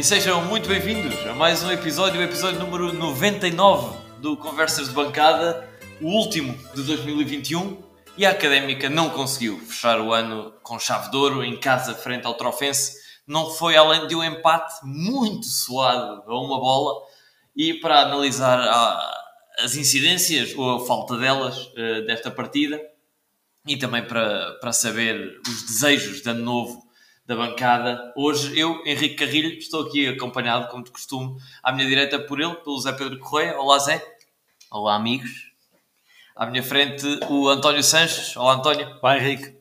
e sejam muito bem-vindos a mais um episódio, o episódio número 99 do Conversas de Bancada, o último de 2021. E a Académica não conseguiu fechar o ano com chave de ouro em casa frente ao Trofense. Não foi além de um empate muito suado a uma bola. E para analisar a, as incidências ou a falta delas uh, desta partida e também para, para saber os desejos de ano novo da bancada. Hoje eu, Henrique Carrilho, estou aqui acompanhado, como de costume, à minha direita por ele, pelo Zé Pedro Correia. Olá Zé. Olá amigos. À minha frente o António Sanches. Olá António. Olá Henrique.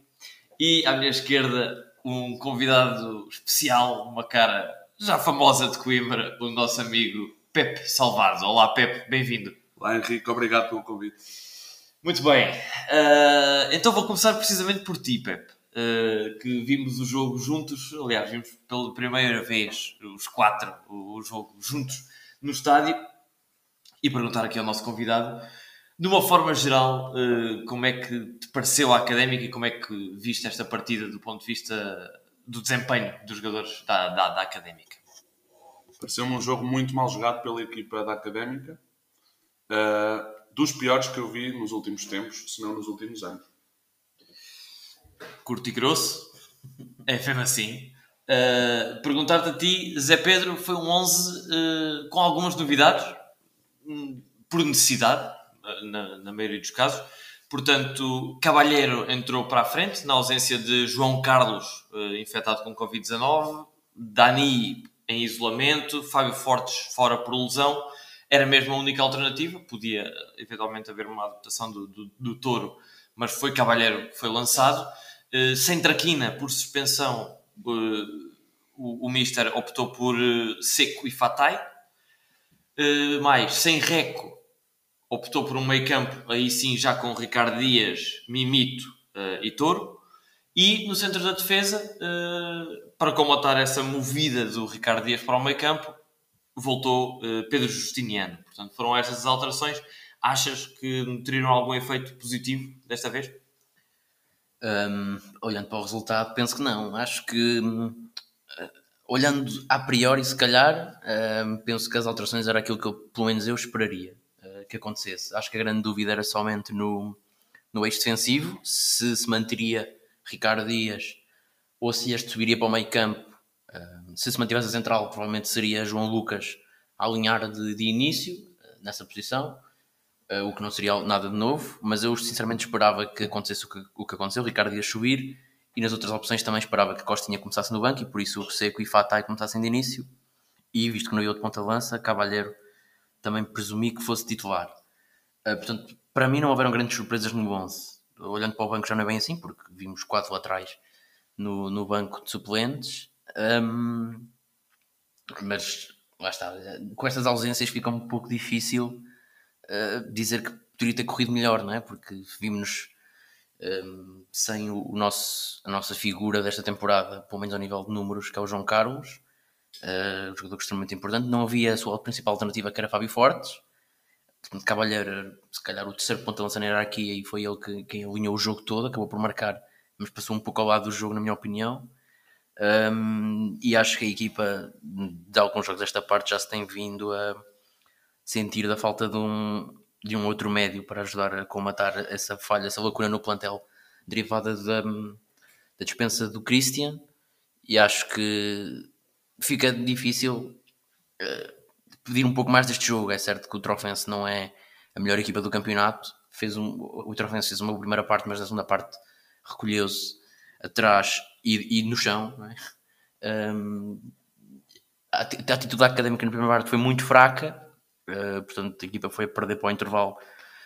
E à minha esquerda um convidado especial, uma cara já famosa de Coimbra, o nosso amigo Pepe Salvado. Olá Pepe, bem-vindo. Olá Henrique, obrigado pelo convite. Muito bem. Uh, então vou começar precisamente por ti, Pepe. Uh, que vimos o jogo juntos, aliás, vimos pela primeira vez os quatro o, jogo juntos no estádio e perguntar aqui ao nosso convidado, de uma forma geral, uh, como é que te pareceu a académica e como é que viste esta partida do ponto de vista do desempenho dos jogadores da, da, da académica? Pareceu-me um jogo muito mal jogado pela equipa da académica uh, dos piores que eu vi nos últimos tempos, se não nos últimos anos. Curto e grosso, é mesmo assim. Uh, Perguntar-te a ti, Zé Pedro, foi um 11 uh, eh, com algumas novidades, hum, por necessidade, na, na maioria dos casos. Portanto, Cavalheiro entrou para a frente, na ausência de João Carlos, uh, infectado com Covid-19, Dani em isolamento, Fábio Fortes fora por lesão era mesmo a única alternativa. Podia eventualmente haver uma adaptação do, do, do Touro, mas foi Cavalheiro que foi lançado. Uh, sem Traquina, por suspensão, uh, o, o Mister optou por uh, Seco e Fatai. mais, sem Reco, optou por um meio campo, aí sim já com Ricardo Dias, Mimito e Touro. E no centro da defesa, para comatar essa movida do Ricardo Dias para o meio campo, voltou Pedro Justiniano. Portanto, foram estas as alterações. Achas que teriam algum efeito positivo desta vez? Um, olhando para o resultado, penso que não. Acho que, uh, olhando a priori, se calhar, uh, penso que as alterações era aquilo que eu, pelo menos eu esperaria uh, que acontecesse. Acho que a grande dúvida era somente no, no eixo defensivo, se se manteria Ricardo Dias ou se este subiria para o meio campo se se mantivesse a central, provavelmente seria João Lucas a alinhar de, de início eh, nessa posição, uh, o que não seria nada de novo, mas eu sinceramente esperava que acontecesse o que, o que aconteceu, o Ricardo ia subir, e nas outras opções também esperava que Costinha começasse no banco, e por isso o Seco e Fatai começassem de início, e visto que não ia de ponta-lança, Cavalheiro também presumi que fosse titular. Uh, portanto, para mim não houveram grandes surpresas no 11. Olhando para o banco já não é bem assim, porque vimos quatro laterais no, no banco de suplentes, um, mas lá está, com estas ausências fica um pouco difícil uh, dizer que poderia ter corrido melhor, não é? Porque vimos um, sem o, o, nosso, a nossa figura desta temporada, pelo menos ao nível de números, que é o João Carlos, uh, um jogador extremamente importante. Não havia a sua principal alternativa, que era Fábio Fortes. Portanto, Cavalheiro, se calhar o terceiro ponto de lança na hierarquia, e foi ele que, que alinhou o jogo todo, acabou por marcar, mas passou um pouco ao lado do jogo, na minha opinião. Um, e acho que a equipa de alguns jogos desta parte já se tem vindo a sentir da falta de um, de um outro médio para ajudar a comatar essa falha, essa lacuna no plantel derivada da, da dispensa do Christian. E acho que fica difícil uh, pedir um pouco mais deste jogo. É certo que o Trofense não é a melhor equipa do campeonato. Fez um, o Trofense fez uma primeira parte, mas na segunda parte recolheu-se atrás e, e no chão. É? Um, a atitude académica na primeira parte foi muito fraca, uh, portanto a equipa foi a perder para o intervalo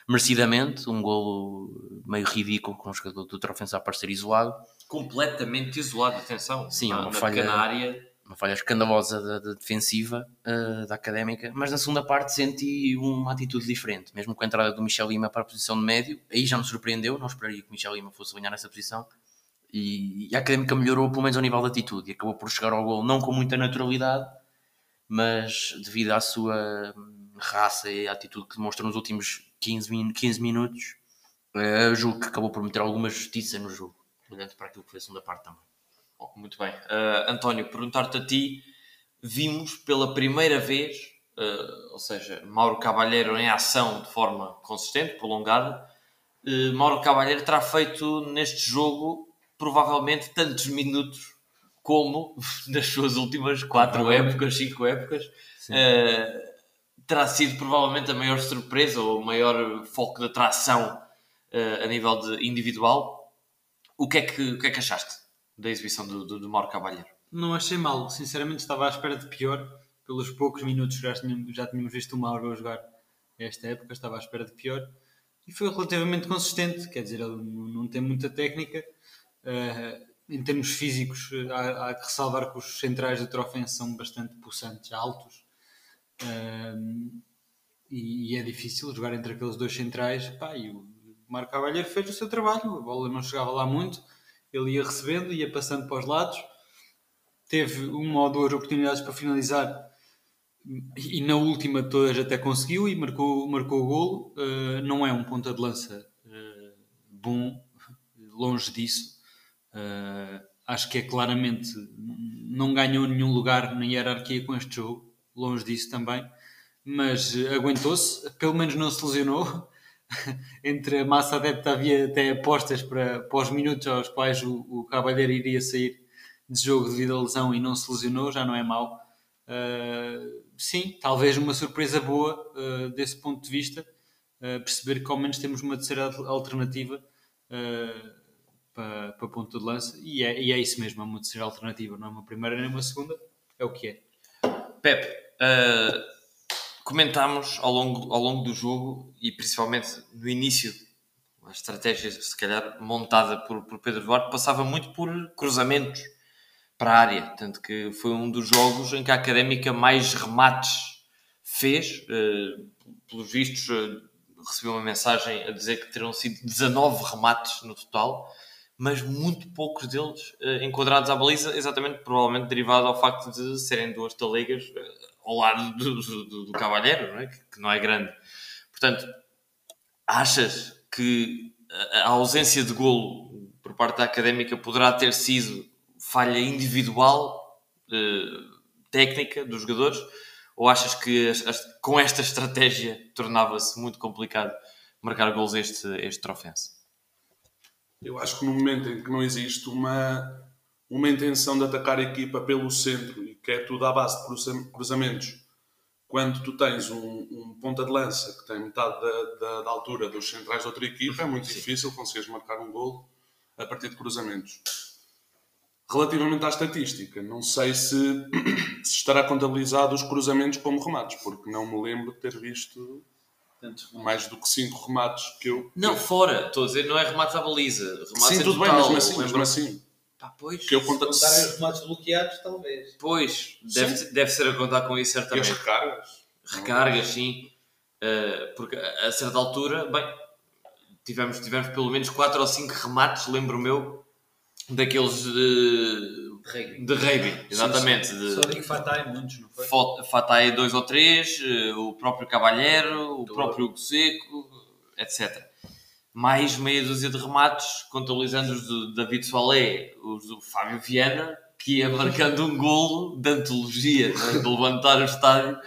merecidamente. Um golo meio ridículo com o jogador do Trofense a aparecer isolado. Completamente isolado, atenção. Sim, uma falha, área. uma falha escandalosa da, da defensiva uh, da académica. Mas na segunda parte senti uma atitude diferente, mesmo com a entrada do Michel Lima para a posição de médio. Aí já me surpreendeu, não esperaria que o Michel Lima fosse ganhar essa posição e, e, a Académica melhorou pelo menos ao nível de atitude e acabou por chegar ao gol não com muita naturalidade, mas devido à sua raça e atitude que demonstrou nos últimos 15, 15 minutos, uh, julgo que acabou por meter alguma justiça no jogo, olhando para aquilo que foi a segunda parte também. Oh, muito bem. Uh, António, perguntar-te a ti, vimos pela primeira vez, uh, ou seja, Mauro Cavalheiro em ação de forma consistente, prolongada. Mauro Cavalheiro terá feito neste jogo provavelmente tantos minutos como nas suas últimas quatro épocas, cinco épocas. Uh, terá sido provavelmente a maior surpresa ou o maior foco de atração uh, a nível de individual. O que é que, o que, é que achaste da exibição do, do, do Mauro Cavalheiro? Não achei mal, sinceramente estava à espera de pior. Pelos poucos minutos que já tínhamos, já tínhamos visto o Mauro a jogar esta época, estava à espera de pior. E foi relativamente consistente, quer dizer, ele não tem muita técnica. Uh, em termos físicos, há, há que ressalvar que os centrais do Trofense são bastante possantes, altos. Uh, e, e, é difícil jogar entre aqueles dois centrais. Pá, e o Marco Cavalheiro fez o seu trabalho, a bola não chegava lá muito, ele ia recebendo, ia passando para os lados, teve uma ou duas oportunidades para finalizar e na última todas até conseguiu e marcou, marcou o golo. Uh, não é um ponta de lança uh, bom, longe disso. Uh, acho que é claramente não ganhou nenhum lugar na hierarquia com este jogo, longe disso também, mas aguentou-se, pelo menos não se lesionou. Entre a massa adepta havia até apostas para, para os minutos aos quais o, o Cavalheiro iria sair de jogo devido à lesão e não se lesionou, já não é mau. Uh, sim, talvez uma surpresa boa uh, desse ponto de vista, uh, perceber que ao menos temos uma terceira alternativa para, para ponto de lança, e é, e é isso mesmo, é uma terceira alternativa, não é uma primeira nem uma segunda, é o que é. Pepe, comentámos ao longo, ao longo do jogo e principalmente no início a estratégia, se calhar montada por, por Pedro Duarte, passava muito por cruzamentos para a área. Tanto que foi um dos jogos em que a Académica mais remates fez. Uh, pelos vistos, uh, recebeu uma mensagem a dizer que terão sido 19 remates no total, mas muito poucos deles uh, enquadrados à baliza, exatamente, provavelmente derivado ao facto de serem duas talegas ao lado do, do, do Cavalheiro, não é? Que, não é grande. Portanto, achas que a ausência de golo por parte da Académica poderá ter sido falha individual, uh, técnica dos jogadores? Ou achas que com esta estratégia tornava-se muito complicado marcar gols este, este trofense? Eu acho que no momento em que não existe uma, uma intenção de atacar a equipa pelo centro que é tudo à base de cruzamentos, quando tu tens um, um ponta de lança que tem metade da, da, da, altura dos centrais de outra equipa, é muito Sim. difícil conseguires marcar um gol a partir de cruzamentos. Relativamente à estatística, não sei se, se estará contabilizado os cruzamentos como remates, porque não me lembro de ter visto mais do que 5 remates que eu. Não, fora, estou a dizer, não é remates à baliza. Remates Sim, tudo total, bem, mesmo assim. Mesmo assim. Pá, pois, que eu conta... Se contarem os remates bloqueados, talvez. Pois, deve, deve ser a contar com isso, certamente. E as recargas? Recargas, sim. Uh, porque a certa altura, bem, tivemos, tivemos pelo menos 4 ou 5 remates, lembro meu, daqueles de, de rugby, exatamente. Sim, sim. De, Só digo Fatai, muitos, não foi? Fatai 2 ou 3, eh, o próprio Cavalheiro, o próprio Hugo Seco, etc. Mais meia dúzia de remates, contabilizando os do David Soalé, os do Fábio Viana, que ia marcando um golo de antologia, é? de levantar o estádio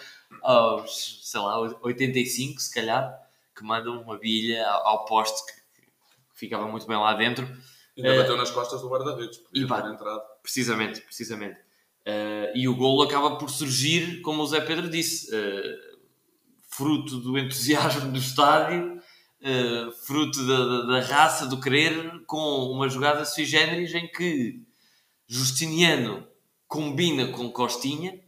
aos, sei lá, 85, se calhar, que manda uma bilha ao poste que, que ficava muito bem lá dentro Ainda uh, bateu nas costas do guarda-redes, podia ter entrado. Precisamente, precisamente. Uh, e o golo acaba por surgir, como o Zé Pedro disse, uh, fruto do entusiasmo do estádio, uh, fruto da, da, da, raça, do querer, com uma jogada sui generis em que Justiniano combina com Costinha,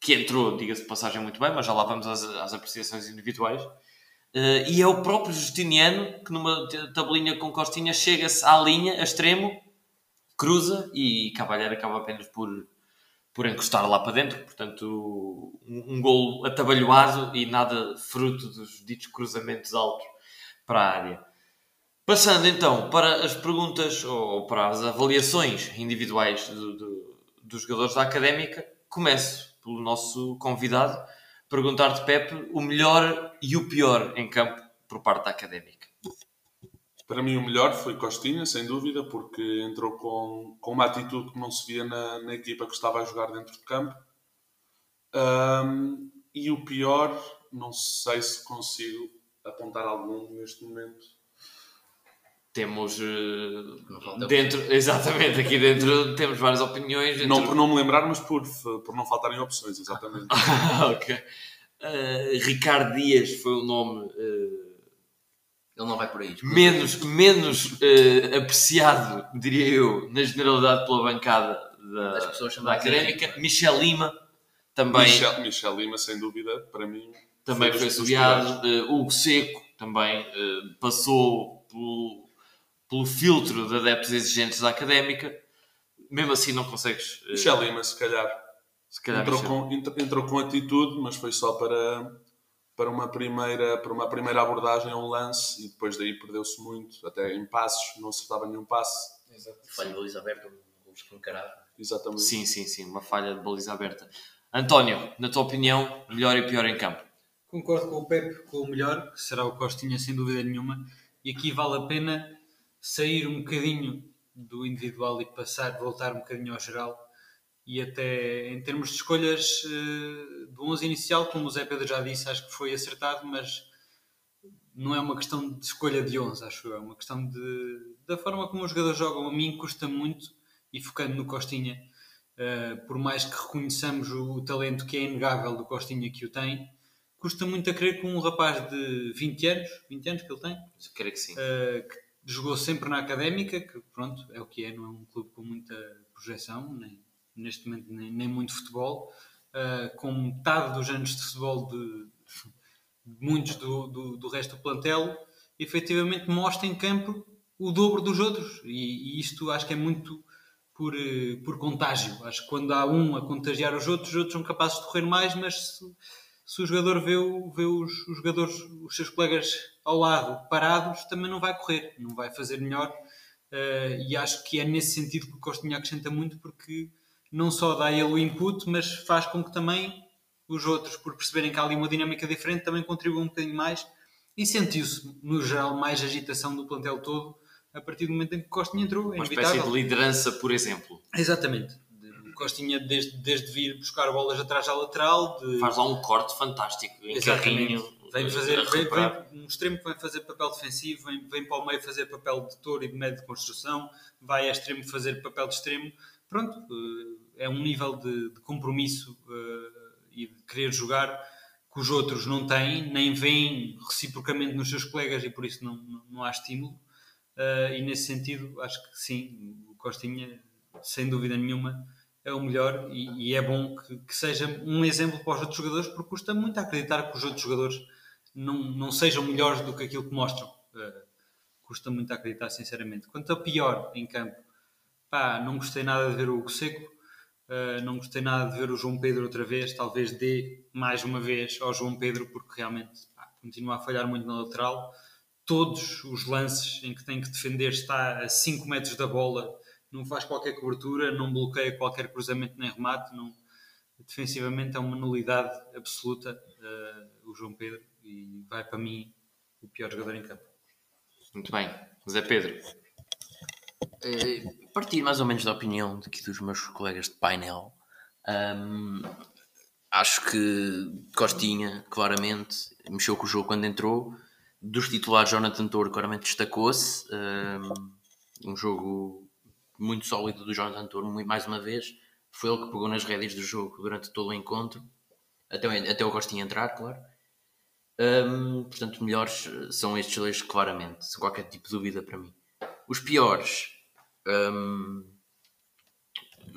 que entrou, diga-se de passagem, muito bem, mas já lá vamos às, às apreciações individuais. Uh, e é o próprio Justiniano que numa tabelinha com costinha chega-se à linha, a extremo, cruza e Cavalheiro acaba apenas por, por encostar lá para dentro. Portanto, um, um golo atabalhoado e nada fruto dos ditos cruzamentos altos para a área. Passando então para as perguntas ou para as avaliações individuais do, do, dos jogadores da Académica, começo pelo nosso convidado perguntar-te, Pepe, o melhor e o pior em campo por parte da Académica. Para mim o melhor foi Costinha, sem dúvida, porque entrou com, com uma atitude que não se via na, na equipa que estava a jogar dentro de campo. Ahm, e o pior, não sei se consigo apontar algum neste momento. Temos falta dentro, exatamente, aqui dentro temos várias opiniões. Dentro... Não por não me lembrar, mas por, por não faltarem opções, exatamente. ok. Eh, Ricardo Dias foi o nome eh, Ele não vai por aí. menos, menos apreciado, diria eu, na generalidade pela bancada da, Das pessoas da académica. Michel Lima também, Michel, Michel Lima, sem dúvida, para mim. Também foi assobiado. Eh, Hugo Seco também eh, passou pelo, pelo filtro de adeptos exigentes da académica. Mesmo assim, não consegues. eh, Michel Lima, se calhar. se calhar entrou, com, entrou- com atitude, mas foi só para, para, uma, primeira, para uma primeira abordagem a um lance e depois daí perdeu-se muito, até em passos, não acertava nenhum passe. Falha de baliza aberta, um gol escancarado. Exatamente. Sim, sim, sim, uma falha de baliza aberta. António, na tua opinião, melhor e pior em campo? Concordo com o Pepe, com o melhor, que será o Costinha sem dúvida nenhuma. E aqui vale a pena sair um bocadinho do individual e passar, voltar um bocadinho ao geral. E até em termos de escolhas eh, do 11 inicial, como o Zé Pedro já disse, acho que foi acertado, mas não é uma questão de escolha de 11, acho eu. É uma questão de, da forma como os jogadores jogam. A mim custa muito, e focando no Costinha, eh, por mais que reconheçamos o talento que é inegável do Costinha que o tem, custa muito a crer que um rapaz de 20 anos, 20 anos que ele tem, creio que sim. eh, que jogou sempre na académica, que pronto, é o que é, não é um clube com muita projeção, nem, neste momento nem, nem muito futebol, eh, com metade dos anos de futebol de, de muitos do, do, do resto do plantel, efetivamente mostra em campo o dobro dos outros. E, e isto acho que é muito por, eh, por contágio. Acho que quando há um a contagiar os outros, os outros são capazes de correr mais, mas se, se o jogador vê, vê os, os jogadores, os seus colegas ao lado parados, também não vai correr, não vai fazer melhor. Eh, e acho que é nesse sentido que o Costinha acrescenta muito, porque não só dá ele o input, mas faz com que também os outros, por perceberem que há ali uma dinâmica diferente, também contribuam um bocadinho mais. E sentiu-se, no geral, mais agitação do plantel todo a partir do momento em que o Costinha entrou. É Uma inevitável. espécie de liderança, por exemplo. Exatamente. Costinha, desde, desde vir buscar bolas atrás à lateral, de... Faz lá um corte fantástico em Exatamente. carrinho. Vem a fazer, vem, vem um extremo que vai fazer papel defensivo, vem, vem para o meio fazer papel de touro e de médio de construção, vai a extremo fazer papel de extremo. Pronto, eh, é um nível de, de compromisso eh, e de querer jogar que os outros não têm, nem veem reciprocamente nos seus colegas e por isso não, não, não há estímulo. Eh, e nesse sentido, acho que sim, o Costinha, sem dúvida nenhuma, é o melhor e, e é bom que, que seja um exemplo para os outros jogadores, porque custa muito acreditar que os outros jogadores não, não sejam melhores do que aquilo que mostram. Eh, custa muito acreditar, sinceramente. Quanto a pior em campo, pá, não gostei nada de ver o Hugo Seco, eh, não gostei nada de ver o João Pedro outra vez, talvez dê mais uma vez ao João Pedro, porque realmente pá, continua a falhar muito na lateral. Todos os lances em que tem que defender está a 5 metros da bola, não faz qualquer cobertura, não bloqueia qualquer cruzamento nem remate, não, defensivamente é uma nulidade absoluta eh, o João Pedro e vai para mim o pior jogador em campo. Muito bem. Zé Pedro. Eh, partilho mais ou menos da opinião daqui dos meus colegas de painel. Ahm, acho que Costinha, claramente, mexeu com o jogo quando entrou. Dos titulares, Jonathan Toro claramente destacou-se. Ahm, um jogo muito sólido do Jonathan Toro, mu- mais uma vez. Foi ele que pegou nas rédeas do jogo durante todo o encontro. Até, até o Costinha entrar, claro. Ahm, portanto, melhores eh, são estes dois, claramente, sem qualquer tipo de dúvida para mim. Os piores, hum,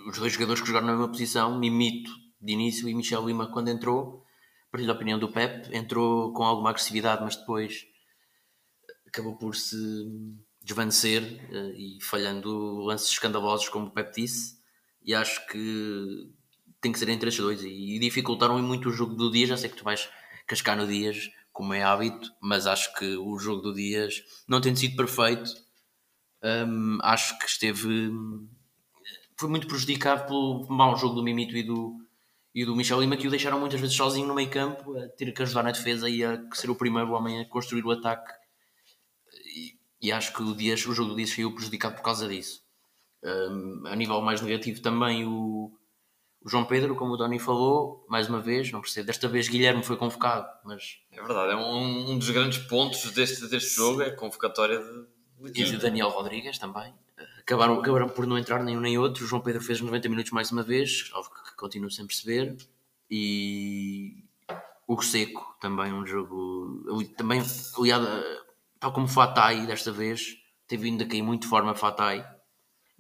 os dois jogadores que jogaram na mesma posição, Mimito de início e Michel Lima quando entrou, partilho da opinião do Pep, entrou com alguma agressividade, mas depois acabou por se desvanecer eh, e falhando lances escandalosos, como o Pep disse, e acho que tem que ser entre estes dois e dificultaram muito o jogo do dia, já sei que tu vais cascar no Dias, como é hábito, mas acho que o jogo do Dias não tem sido perfeito, Hum, acho que esteve foi muito prejudicado pelo mau jogo do Mimito e do, e do Michel Lima que o deixaram muitas vezes sozinho no meio campo a ter que ajudar na defesa e a ser o primeiro homem a construir o ataque e, acho que o, Dias, o jogo do Dias saiu prejudicado por causa disso Hum, a nível mais negativo também o, O João Pedro, como o Tony falou, mais uma vez, não percebo. Desta vez Guilherme foi convocado, mas. É verdade, é um, um dos grandes pontos deste, deste jogo, é a convocatória de, E de Daniel Rodrigues também. Acabaram, acabaram por não entrar nenhum nem outro. O João Pedro fez 90 minutos mais uma vez, algo que continuo sem perceber. E o Seco, também um jogo. Também aliado, tal como Fatai, desta vez, teve vindo a cair muito de forma Fatai.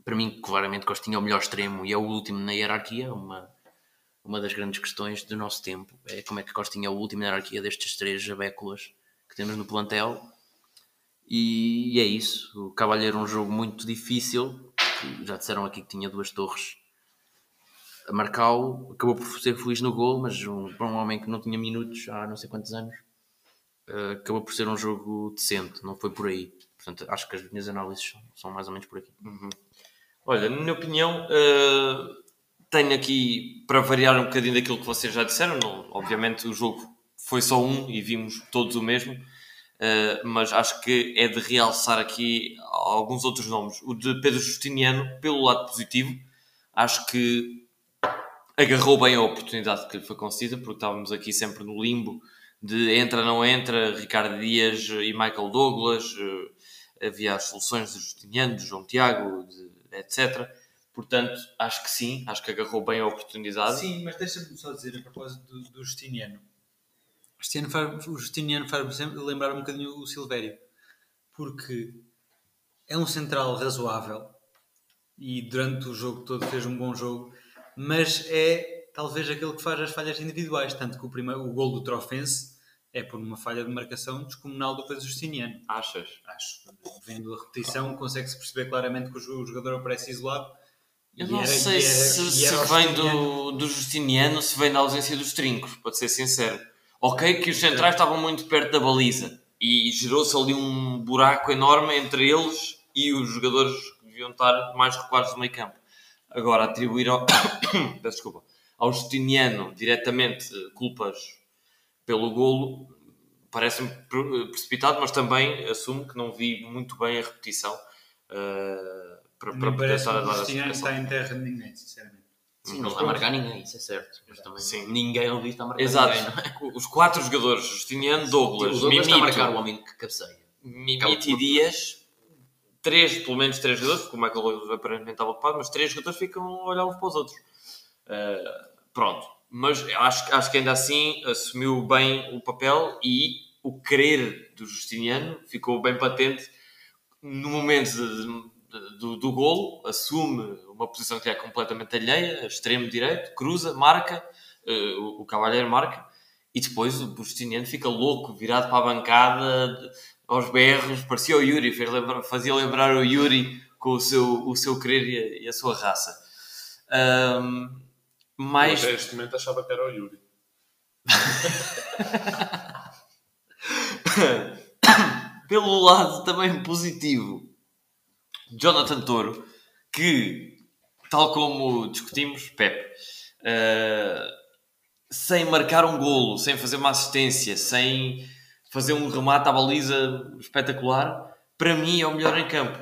Para mim, claramente, Costinha é o melhor extremo e é o último na hierarquia. Uma, uma das grandes questões do nosso tempo é como é que Costinha é o último na hierarquia destes três abéculas que temos no plantel. E é isso. O Cavalheiro é um jogo muito difícil. Já disseram aqui que tinha duas torres a Marcau. Acabou por ser feliz no gol, mas um, para um homem que não tinha minutos há não sei quantos anos, eh, acabou por ser um jogo decente. Não foi por aí. Portanto, acho que as minhas análises são, mais ou menos por aqui. Olha, na minha opinião, eh, tenho aqui para variar um bocadinho daquilo que vocês já disseram. Não, obviamente, o jogo foi só um e vimos todos o mesmo, eh, mas acho que é de realçar aqui alguns outros nomes. O de Pedro Justiniano, pelo lado positivo, acho que agarrou bem a oportunidade que lhe foi concedida, porque estávamos aqui sempre no limbo de entra, não entra, Ricardo Dias e Michael Douglas. eh, havia as soluções de Justiniano, de João Tiago, de- etc. Portanto, acho que sim, acho que agarrou bem a oportunidade. Sim, mas deixa-me só dizer a propósito do, do Justiniano. O Justiniano faz-me lembrar um bocadinho o Silvério, porque é um central razoável e durante o jogo todo fez um bom jogo, mas é talvez aquele que faz as falhas individuais, tanto que o, primeiro, o gol do Trofense é por uma falha de marcação descomunal do Pedro Justiniano. Achas? Acho. Vendo a repetição, consegue-se perceber claramente que o jo- o jogador aparece isolado. Eu não era- sei era- se, se era o vem do, do Justiniano, se vem da ausência dos trincos, para ser sincero. Ok, que os centrais estavam muito perto da baliza e gerou-se ali um buraco enorme entre eles e os jogadores que deviam estar mais recuados do meio campo. Agora, atribuir ao, desculpa, ao Justiniano diretamente eh, culpas pelo golo parece-me pre- precipitado, mas também assumo que não vi muito bem a repetição eh, para, para poder estar a o dar Justiniano explicação. está em terra de ninguém, sinceramente. Sim, não está a marcar ninguém, isso é certo. Mas também Sim. ninguém ali está a marcar Exato. ninguém. não é? Os quatro jogadores, Justiniano, Douglas, Douglas está a marcar o Mimito, homem que cabeceia. Mimito e Dias, três, pelo menos três jogadores, porque o Michael Douglas aparentemente estava ocupado, mas três jogadores ficam a olhar uns para os outros. Uh, pronto. Mas acho, acho que ainda assim assumiu bem o papel e o querer do Justiniano ficou bem patente no momento de- de- do, do golo, assume uma posição que é completamente alheia, extremo direito, cruza, marca, eh, o, o Cavalheiro marca, e depois o Justiniano fica louco, virado para a bancada, aos berros, parecia o Yuri, fez lembrar- fazia lembrar o Yuri com o seu, o seu querer e a, e a sua raça. Ahm, mais... Mas neste momento achava que era o Yuri. pelo lado também positivo, Jonathan Toro, que, tal como discutimos, Pepe, eh, sem marcar um golo, sem fazer uma assistência, sem fazer um remate à baliza espetacular, para mim é o melhor em campo.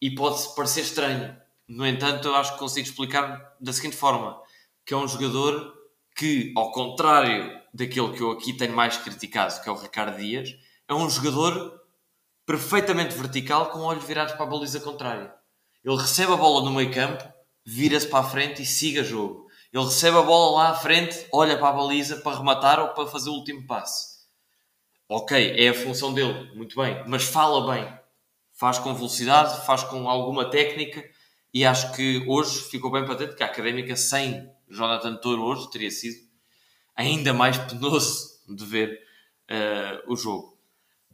E pode parecer estranho. No entanto, eu acho que consigo explicar da seguinte forma: que é um jogador que, ao contrário daquele que eu aqui tenho mais criticado, que é o Ricardo Dias, é um jogador perfeitamente vertical com olhos virados para a baliza contrária. Ele recebe a bola no meio campo, vira-se para a frente e siga jogo. Ele recebe a bola lá à frente, olha para a baliza para rematar ou para fazer o último passe. Ok, é a função dele, muito bem, mas fala bem. Faz com velocidade, faz com alguma técnica e acho que hoje ficou bem patente que a Académica sem Jonathan Toro hoje teria sido ainda mais penoso de ver eh, o jogo.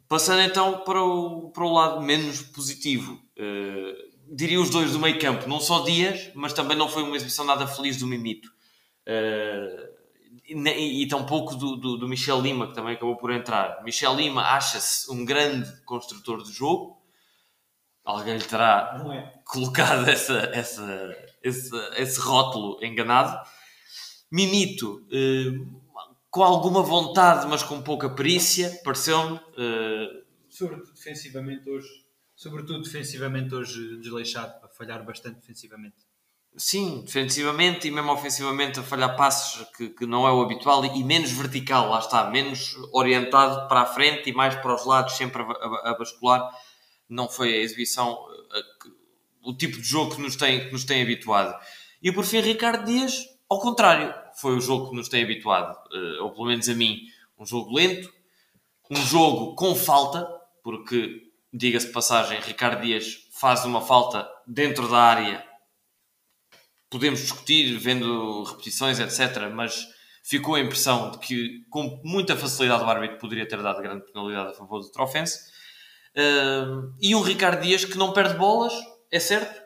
Passando então para o, para o lado menos positivo, eh, diria os dois do meio campo, não só Dias, mas também não foi uma exibição nada feliz do Mimito. Eh, e, e tampouco do, do, do Michel Lima, que também acabou por entrar. Michel Lima acha-se um grande construtor de jogo, alguém lhe terá é? colocado essa, essa, esse, esse rótulo enganado. Mimito, eh, com alguma vontade, mas com pouca perícia, pareceu-me. eh, Sobretudo defensivamente hoje. Sobretudo defensivamente hoje desleixado, a falhar bastante defensivamente. Sim, defensivamente e mesmo ofensivamente a falhar passes que, que não é o habitual e, e menos vertical, lá está, menos orientado para a frente e mais para os lados, sempre a, a- a bascular. Não foi a exibição, a que- o tipo de jogo que nos, tem, que nos tem habituado. E por fim, Ricardo Dias, ao contrário, foi o jogo que nos tem habituado, eh, ou pelo menos a mim, um jogo lento, um jogo com falta, porque, diga-se de passagem, Ricardo Dias faz uma falta dentro da área podemos discutir vendo repetições, etc. Mas ficou a impressão de que, com muita facilidade, o árbitro poderia ter dado grande penalidade a favor do Trofense. Uh, e um Ricardo Dias que não perde bolas, é certo,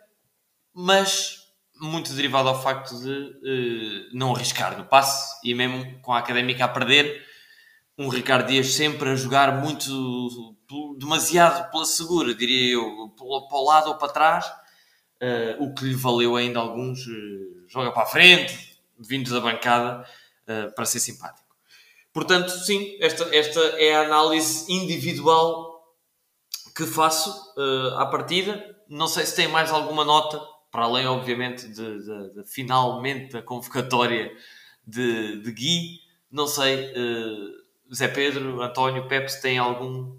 mas muito derivado ao facto de uh, não arriscar no passe e mesmo com a académica a perder, um Ricardo Dias sempre a jogar muito, demasiado pela segura, diria eu, para o lado ou para trás Uh, o que lhe valeu ainda alguns uh, joga para a frente, vindos da bancada, uh, para ser simpático. Portanto, sim, esta, esta é a análise individual que faço à partida. Não sei se tem mais alguma nota, para além, obviamente, de, de, de finalmente a convocatória de, de Gui. Não sei, Zé Pedro, António, Pepe, se tem alguma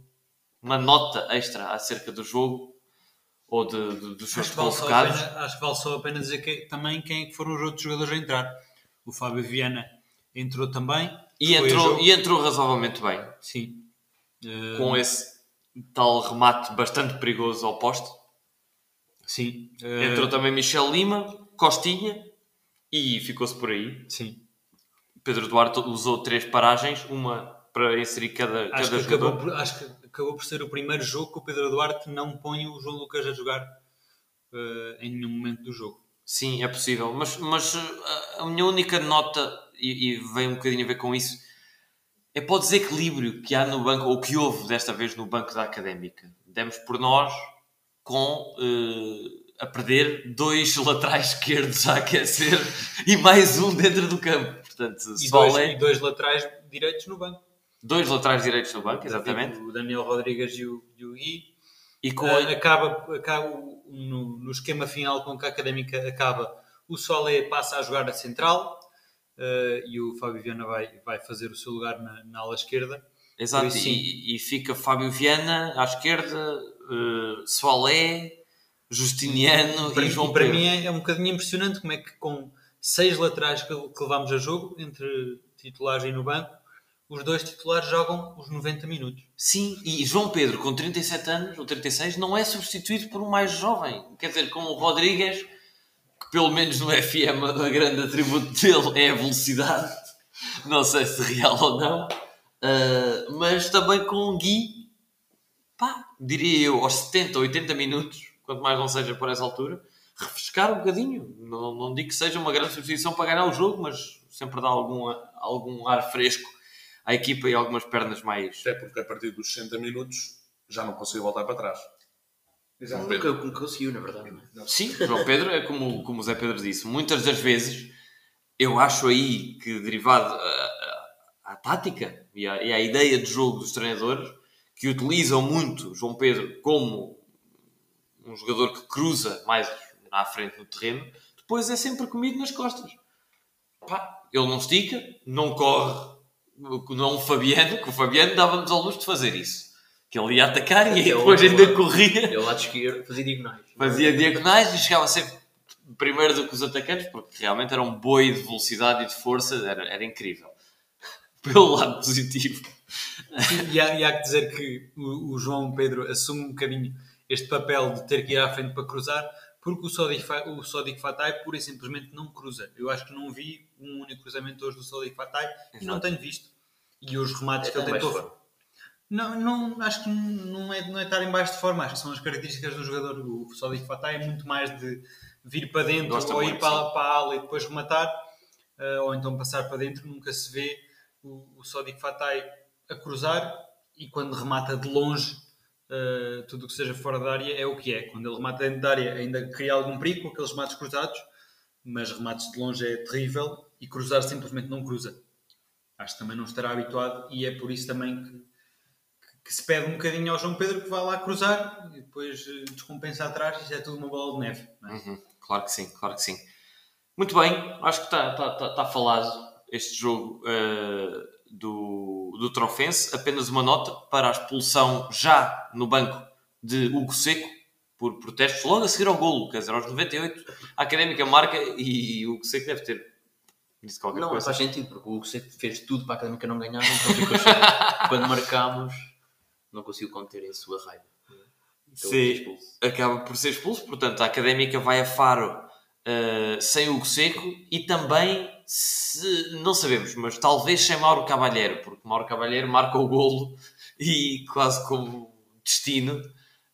nota extra acerca do jogo ou de, de, dos seus acho vale convocados. pena, acho que vale só a pena dizer que, também quem é foram os outros jogadores a entrar. O Fábio Viana entrou também. E entrou, e entrou razoavelmente bem. Sim. Uh... Com esse tal remate bastante perigoso ao poste. Sim. Entrou também Michel Lima, Costinha e ficou-se por aí. Sim. Pedro Duarte usou três paragens, uma para inserir cada, acho cada que jogador. Acabou por, acho que acabou por ser o primeiro jogo que o Pedro Duarte não põe o João Lucas a jogar uh, em nenhum momento do jogo. Sim, é possível. Mas, mas uh, a minha única nota, e, e, vem um bocadinho a ver com isso, é para o desequilíbrio que há no banco, ou que houve desta vez no banco da Académica. Demos por nós com uh, a perder dois laterais esquerdos a aquecer e mais um dentro do campo. Portanto, e, dois, e dois laterais direitos no banco. Dois laterais direitos no banco, exatamente. O Daniel Rodrigues e o, e o Gui. E com uh, acaba, acaba no, no, esquema final com que a Académica acaba, o Solé passa a jogar a central uh, e o Fábio Viana vai, vai fazer o seu lugar na, na ala esquerda. Exato, isso, e, e, fica Fábio Viana à esquerda, uh, Solé, Justiniano para, e João e para mim é, é, um bocadinho impressionante como é que com seis laterais que, que levámos a jogo, entre titulares e no banco, os dois titulares jogam os 90 minutos. Sim, e João Pedro, com 37 anos, ou 36, não é substituído por um mais jovem. Quer dizer, como o Rodrigues, que pelo menos no FM a grande atributo dele é a velocidade. Não sei se real ou não. Uh, mas também com o Gui, diria eu, aos 70, 80 minutos, quanto mais não seja por essa altura, refrescar um bocadinho. Não, não digo que seja uma grande substituição para ganhar o jogo, mas sempre dá algum, algum ar fresco à equipa e algumas pernas mais. Até porque a partir dos 60 minutos já não conseguiu voltar para trás. Exato. Nunca, nunca conseguiu, na verdade. Não. Sim, João Pedro é como, como o Zé Pedro disse. Muitas das vezes eu acho aí que, derivado à, à tática e à, e à, ideia de jogo dos treinadores, que utilizam muito João Pedro como um jogador que cruza mais à frente no terreno, depois é sempre comido nas costas. Pá, ele não estica, não corre não o Fabiano, que o Fabiano dava-nos ao luxo de fazer isso. Que ele ia atacar e depois ainda corria. Ele lado esquerdo fazia diagonais. Fazia diagonais e chegava sempre primeiro do que os atacantes, porque realmente era um boi de velocidade e de força, era, era incrível. Pelo lado positivo. E há, e há que dizer que o, o, João Pedro assume um bocadinho este papel de ter que ir à frente para cruzar, porque o Sodic, o Sodic Fatai pura e simplesmente não cruza. Eu acho que não vi um único cruzamento hoje do Sodic Fatai e não tenho visto. E os remates é que ele tentou. Não, não, acho que não é, não é estar em baixo de forma, acho que são as características do jogador. O Sodic Fatai é muito mais de vir para dentro Gosta ou muito, ir para, para a ala e depois rematar, uh, ou então passar para dentro. Nunca se vê o, o Sodic Fatai a cruzar e quando remata de longe Uh, tudo o que seja fora da área é o que é. Quando ele remata dentro da área, ainda cria algum perigo aqueles remates cruzados, mas remates de longe é terrível e cruzar simplesmente não cruza. Acho que também não estará habituado e é por isso também que, que, que se pede um bocadinho ao João Pedro que vá lá cruzar e depois uh, descompensa atrás. Isto é tudo uma bola de neve. É? Uhum, claro que sim, claro que sim. Muito bem, acho que está tá, tá, tá falado este jogo uh, do, do Trofense. Apenas uma nota para a expulsão já no banco de Hugo Seco por protestos, logo a seguir ao golo, quer dizer, aos 98, a Académica marca e o Hugo Seco deve ter disse qualquer Não, coisa. faz sentido, porque o Hugo Seco fez tudo para a Académica não ganhar, então. Quando marcámos, não conseguiu conter a sua raiva. Então, Sim. acaba por ser expulso. Portanto, a Académica vai a Faro uh, sem Hugo Seco e também, se, não sabemos, mas talvez sem Mauro Cavalheiro, porque Mauro Cavalheiro marca o golo e quase como destino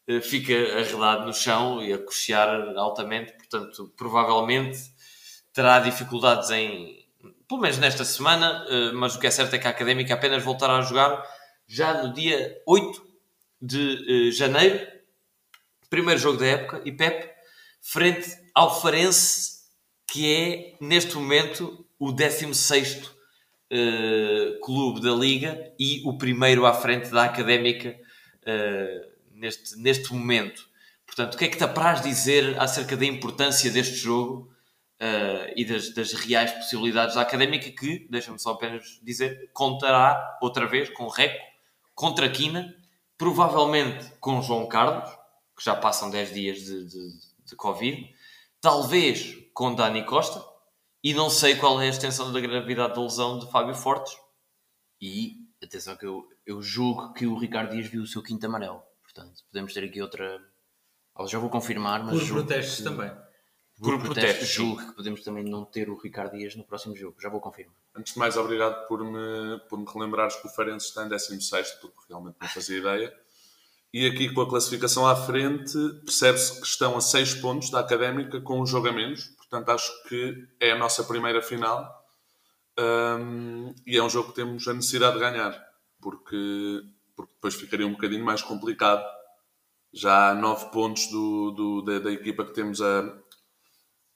uh, fica arredado no chão e a cochear altamente. Portanto, provavelmente terá dificuldades em, pelo menos nesta semana, uh, mas o que é certo é que a Académica apenas voltará a jogar já no dia 8 de uh, janeiro primeiro jogo da época, e Pep, frente ao Farense, que é, neste momento, o 16 uh, clube da Liga e o primeiro à frente da Académica uh, neste, neste momento. Portanto, o que é que te apraz dizer acerca da importância deste jogo uh, e das, das, reais possibilidades da Académica que, deixa-me só apenas dizer, contará outra vez com Reco, contra Quina, provavelmente com João Carlos, que já passam 10 dias de, de, de, Covid, talvez com Dani Costa, e não sei qual é a extensão da gravidade da lesão de Fábio Fortes. E, atenção que eu, eu julgo que o Ricardo Dias viu o seu quinto amarelo. Portanto, podemos ter aqui outra... Eu já vou confirmar, mas... Por julgo protestos que- também. Por, Por protestos, protestos, julgo que podemos também não ter o Ricardo Dias no próximo jogo. Já vou confirmar. Antes de mais, obrigado por me, por me relembrares que o Farense está em 16, porque realmente não fazia ideia. E aqui, com a classificação à frente, percebe-se que estão a 6 pontos da Académica com um jogo a menos. Portanto, acho que é a nossa primeira final. Hum, e é um jogo que temos a necessidade de ganhar, porque, porque depois ficaria um bocadinho mais complicado. Já há 9 pontos do, do- da, da equipa que temos a,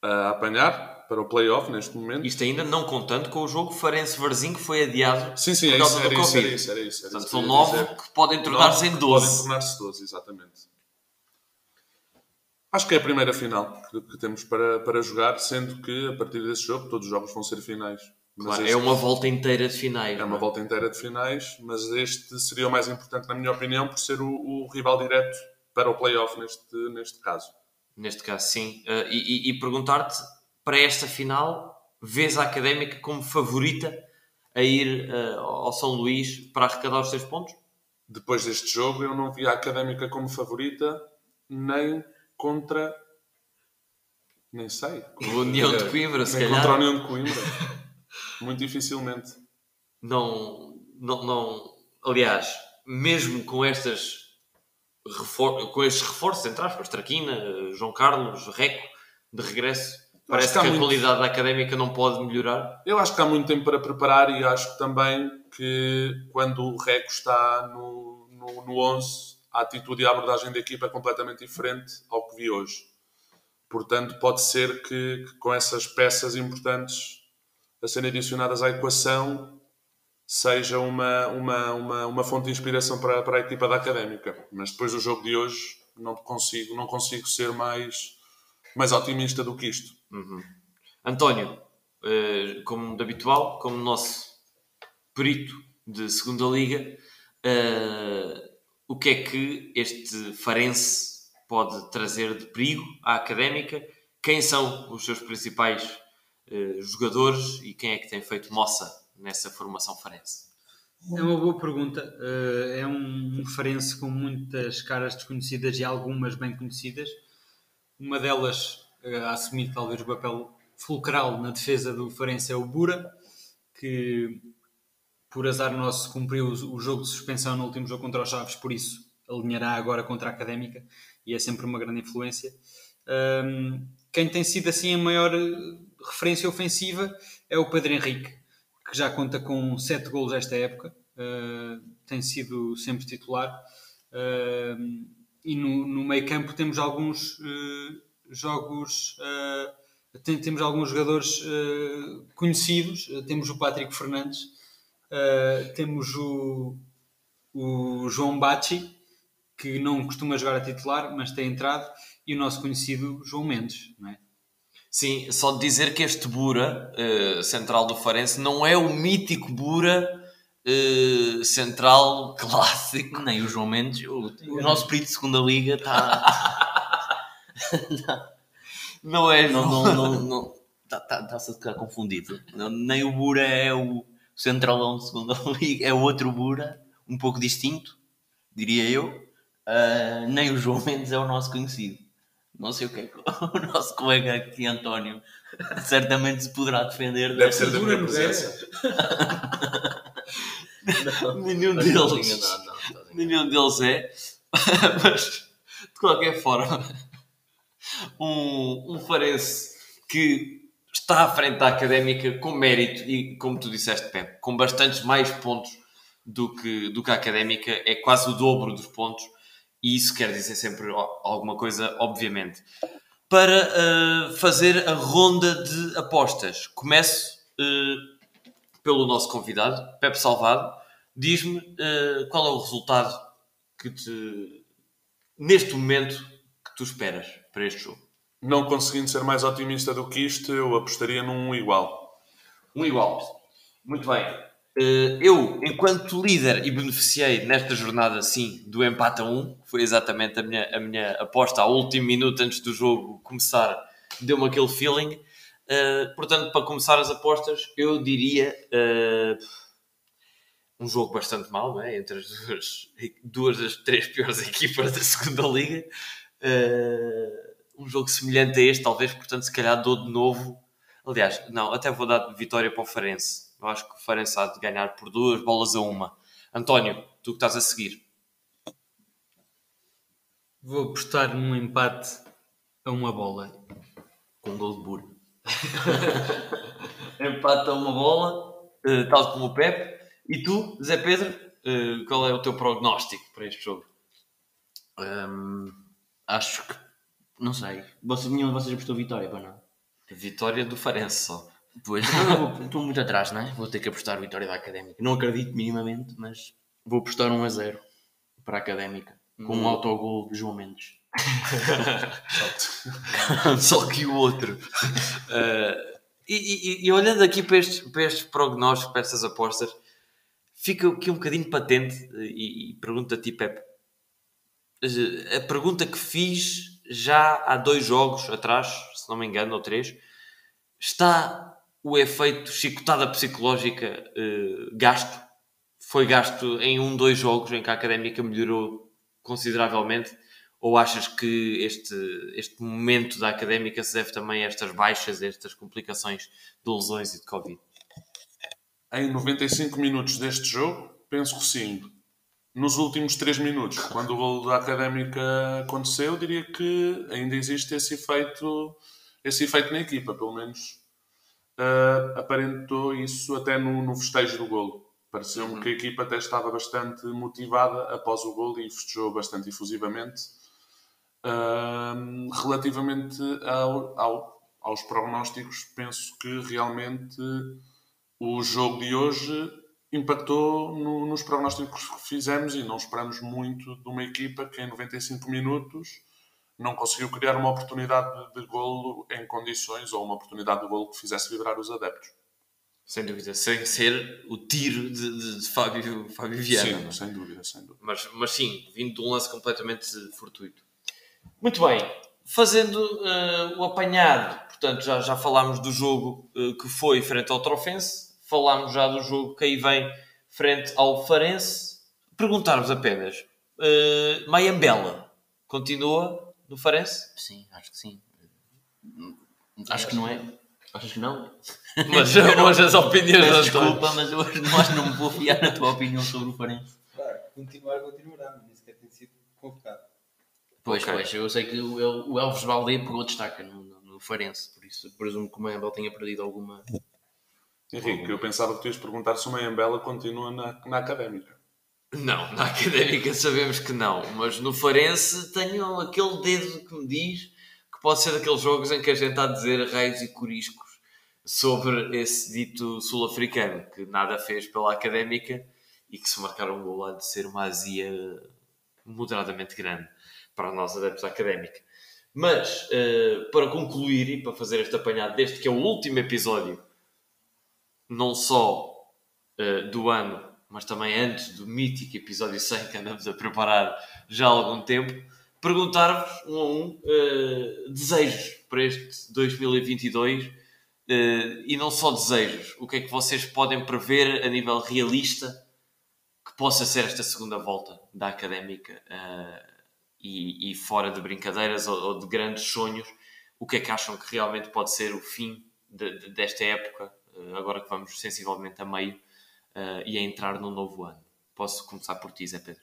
a apanhar para o play-off neste momento. Isto ainda não contando com o jogo Farense-Varzinho que foi adiado Sim, sim, por é causa isso, do era isso, Covid. era isso, era isso. era Portanto, isso são que eu ia 9 dizer. que podem tornar-se em Nove que Podem 12. tornar-se 12, exatamente. Acho que é a primeira final que, que temos para, para jogar, sendo que a partir desse jogo todos os jogos vão ser finais. Claro, este é uma volta inteira de finais. é uma é? volta inteira de finais, mas este seria o mais importante, na minha opinião, por ser o, o rival direto para o play-off neste, neste caso. Neste caso, sim. Uh, e, e- e perguntar-te, para esta final, vês a Académica como favorita a ir uh, ao São Luís para arrecadar os seus pontos? Depois deste jogo, eu não vi a Académica como favorita, nem contra. Nem sei. O União de Coimbra, se calhar. contra a União de Coimbra. Muito dificilmente. não, não, não. Aliás, mesmo com estas refor com estes reforços, entre aspas, Traquina, João Carlos, Reco, de regresso, parece que que a muito- qualidade da académica não pode melhorar. Eu acho que há muito tempo para preparar e acho também que quando o Reco está no, no, no 11, a atitude e a abordagem da equipa é completamente diferente ao que vi hoje. Portanto, pode ser que, que com essas peças importantes a serem adicionadas à equação seja uma, uma, uma, uma fonte de inspiração para, para a equipa da Académica. Mas depois do jogo de hoje não consigo, não consigo ser mais, mais otimista do que isto. António, eh, como de habitual, como nosso perito de segunda liga, eh, o que é que este Farense pode trazer de perigo à académica? Quem são os seus principais eh, jogadores e quem é que tem feito moça nessa formação Farense? É uma boa pergunta. Eh, é um referência com muitas caras desconhecidas e algumas bem conhecidas. Uma delas eh, a assumir talvez o papel fulcral na defesa do Farense é o Bura, que por azar nosso cumpriu o o jogo de suspensão no último jogo contra os Chaves, por isso alinhará agora contra a Académica e é sempre uma grande influência. Ahm, quem tem sido assim a maior eh, referência ofensiva é o Pedro Henrique, que já conta com 7 golos esta época, uh, tem sido sempre titular. Uh, e no, no meio campo temos alguns uh, jogos, tem- temos alguns jogadores conhecidos. Temos o Patrick Fernandes, uh, temos o, o João Bachi, que não costuma jogar a titular, mas tem entrado, e o nosso conhecido João Mendes, não é? Sim, só dizer que este Bura, eh, central do Farense, não é o mítico Bura eh, central clássico. Nem o João Mendes, o, o nosso perito de segunda liga está. Não é, não, não, não, não, está tá, tá, a ficar confundido. Nem o Bura é o centralão de segunda liga, é outro Bura, um pouco distinto, diria eu. Uh, nem o João Mendes é o nosso conhecido. Não sei o que é que o nosso colega aqui, António, certamente se poderá defender. Deve ser da minha presença. nenhum deles. Não, não, nenhum deles é. Mas, de qualquer forma, um, um Farense que está à frente da académica com mérito e, como tu disseste, Pepe, com bastantes mais pontos do que, do que a académica, é quase o dobro dos pontos e isso quer dizer sempre alguma coisa, obviamente. Para uh, fazer a ronda de apostas, começo uh, pelo nosso convidado, Pepe Salvado. Diz-me uh, qual é o resultado que te, neste momento, que tu esperas para este jogo. Não conseguindo ser mais otimista do que isto, eu apostaria num igual. Um igual. Muito bem. Eh, eu, enquanto líder, e beneficiei nesta jornada, sim, do empate a 1, foi exatamente a minha, a minha aposta ao último minuto antes do jogo começar, deu-me aquele feeling. Uh, portanto, para começar as apostas, eu diria uh, um jogo bastante mau, não é? entre as duas, duas das três piores equipas da segunda liga. Um jogo semelhante a este, talvez, portanto, se calhar dou de novo. Aliás, não, até vou dar vitória para o Farense eu acho que o Farense há de ganhar por duas bolas a uma. António, tu que estás a seguir. Vou apostar num empate a uma bola. Com um gol de burro. empate a uma bola, uh, tal como o Pepe. E tu, Zé Pedro, uh, qual é o teu prognóstico para este jogo? Um, acho que. Não sei. Você, nenhum de vocês apostou vitória para não? Vitória do Farense só. Pois, estou muito atrás, não é? Vou ter que apostar vitória da Académica. Não acredito minimamente, mas vou apostar 1 a 0 para a Académica. Com um hum. autogol de João Mendes. Só que o outro. Uh, e, e, e, olhando aqui para estes, para estes prognósticos, para estas apostas, fica aqui um bocadinho patente. E, e pergunto a ti, Pepe. A pergunta que fiz já há dois jogos atrás, se não me engano, ou três, está o efeito chicotada psicológica uh, gasto foi gasto em um, dois jogos em que a académica melhorou consideravelmente? Ou achas que este, este momento da académica se deve também a estas baixas, a estas complicações de lesões e de Covid? Em 95 minutos deste jogo, penso que sim. Nos últimos 3 minutos, quando o gol da académica aconteceu, diria que ainda existe esse efeito, esse efeito na equipa, pelo menos uh, aparentou isso até no, no festejo do golo. Pareceu-me uhum. que a equipa até estava bastante motivada após o golo e festejou bastante efusivamente. Uh, relativamente ao, ao, aos prognósticos, penso que realmente o jogo de hoje impactou no, nos prognósticos que fizemos e não esperamos muito de uma equipa que em 95 minutos não conseguiu criar uma oportunidade de, golo em condições ou uma oportunidade de golo que fizesse vibrar os adeptos. Sem dúvida, sem ser o tiro de, de, de Fábio, Fábio Viana. Sim, é? sem dúvida, sem dúvida. Mas, mas sim, vindo de um lance completamente fortuito. Muito bem, fazendo uh, o apanhado, portanto, já, já falámos do jogo uh, que foi frente ao Trofense, falámos já do jogo que aí vem frente ao Farense. Perguntar-vos apenas, uh, Maiambela continua do Farense? Sim, acho que sim. Acho que não é. Achas que não? Mas hoje as opiniões não Desculpa, mas eu hoje não acho que não me vou fiar na tua opinião sobre o Farense. Claro, continuar, continuará, mas nem sequer tem sido convocado. Pois, okay. pois, eu sei que o, o Elves Valdê pegou destaca no, no, no Farense, por isso presumo que o Mayambela tenha perdido alguma. Henrique, eu pensava que tu ias perguntar se o Mayambela continua na, na académica. Não, na académica sabemos que não, mas no Farense tenho aquele dedo que me diz que pode ser daqueles jogos em que a gente está a dizer raios e coriscos sobre esse dito sul-africano que nada fez pela académica e que se marcar um gol há de ser uma azia moderadamente grande para nós adeptos à académica. Mas, uh, para concluir e para fazer este apanhado deste que é o último episódio, não só uh, do ano, mas também antes do mítico episódio 100 que andamos a preparar já há algum tempo, perguntar-vos um a um uh, desejos para este 2022 e não só desejos, o que é que vocês podem prever a nível realista que possa ser esta segunda volta da académica e, e fora de brincadeiras ou, ou, de grandes sonhos, o que é que acham que realmente pode ser o fim de, de, desta época, uh, agora que vamos sensivelmente a meio uh, e a entrar no novo ano? Posso começar por ti, Zé Pedro?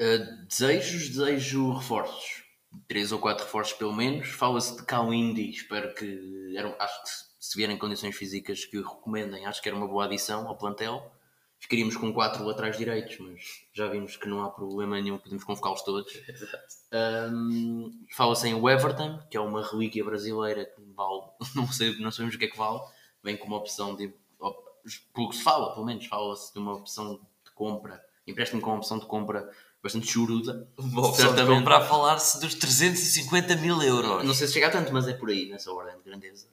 Uh, desejos, desejo reforços. Três ou quatro reforços pelo menos. Fala-se de Kawindi, espero que. Era, acho que se vierem condições físicas que o recomendem, acho que era uma boa adição ao plantel ficaríamos com quatro laterais direitos, mas já vimos que não há problema nenhum, podemos convocá-los todos. Um, Fala-se em Everton, que é uma relíquia brasileira que vale, não, sei, não sabemos o que é que vale, vem com uma opção de. Pelo que se fala, pelo menos, fala-se de uma opção de compra, empréstimo com uma opção de compra bastante churuda. Uma opção de compra a falar-se dos 350 mil euros. Não sei se chega a tanto, mas é por aí, nessa ordem de grandeza.